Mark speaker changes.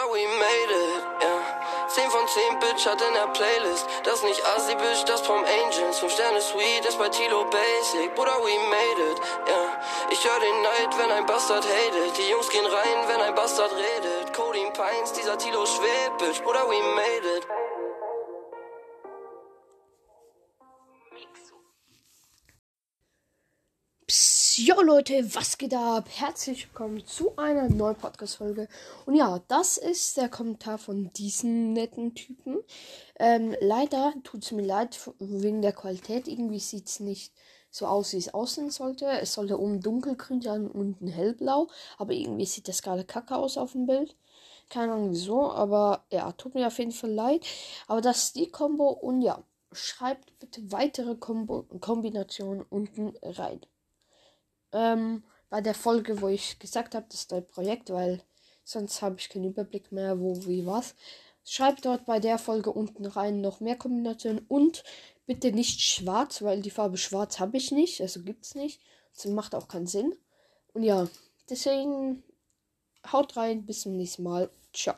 Speaker 1: Bruder, we made it, yeah. 10 von 10 Bitch hat in der Playlist. Das nicht Assi, Bitch, das vom Angels. 5 Sterne Sweet, das bei Tilo Basic. Bruder, we made it, yeah. Ich hör den Neid, wenn ein Bastard hatet. Die Jungs gehen rein, wenn ein Bastard redet. Codeine Pines, dieser Tilo schwebt, Bitch. Bruder, we made it.
Speaker 2: Jo Leute, was geht ab? Herzlich willkommen zu einer neuen Podcast-Folge. Und ja, das ist der Kommentar von diesen netten Typen. Ähm, leider tut es mir leid wegen der Qualität. Irgendwie sieht es nicht so aus, wie es aussehen sollte. Es sollte oben dunkelgrün sein und unten hellblau. Aber irgendwie sieht das gerade kacke aus auf dem Bild. Keine Ahnung wieso, aber ja, tut mir auf jeden Fall leid. Aber das ist die Combo und ja, schreibt bitte weitere Kombo Kombinationen unten rein ähm, bei der Folge, wo ich gesagt habe, das ist ein Projekt, weil sonst habe ich keinen Überblick mehr, wo, wie, was. Schreibt dort bei der Folge unten rein noch mehr Kombinationen und bitte nicht schwarz, weil die Farbe schwarz habe ich nicht, also gibt es nicht. Das macht auch keinen Sinn. Und ja, deswegen haut rein, bis zum nächsten Mal. Ciao.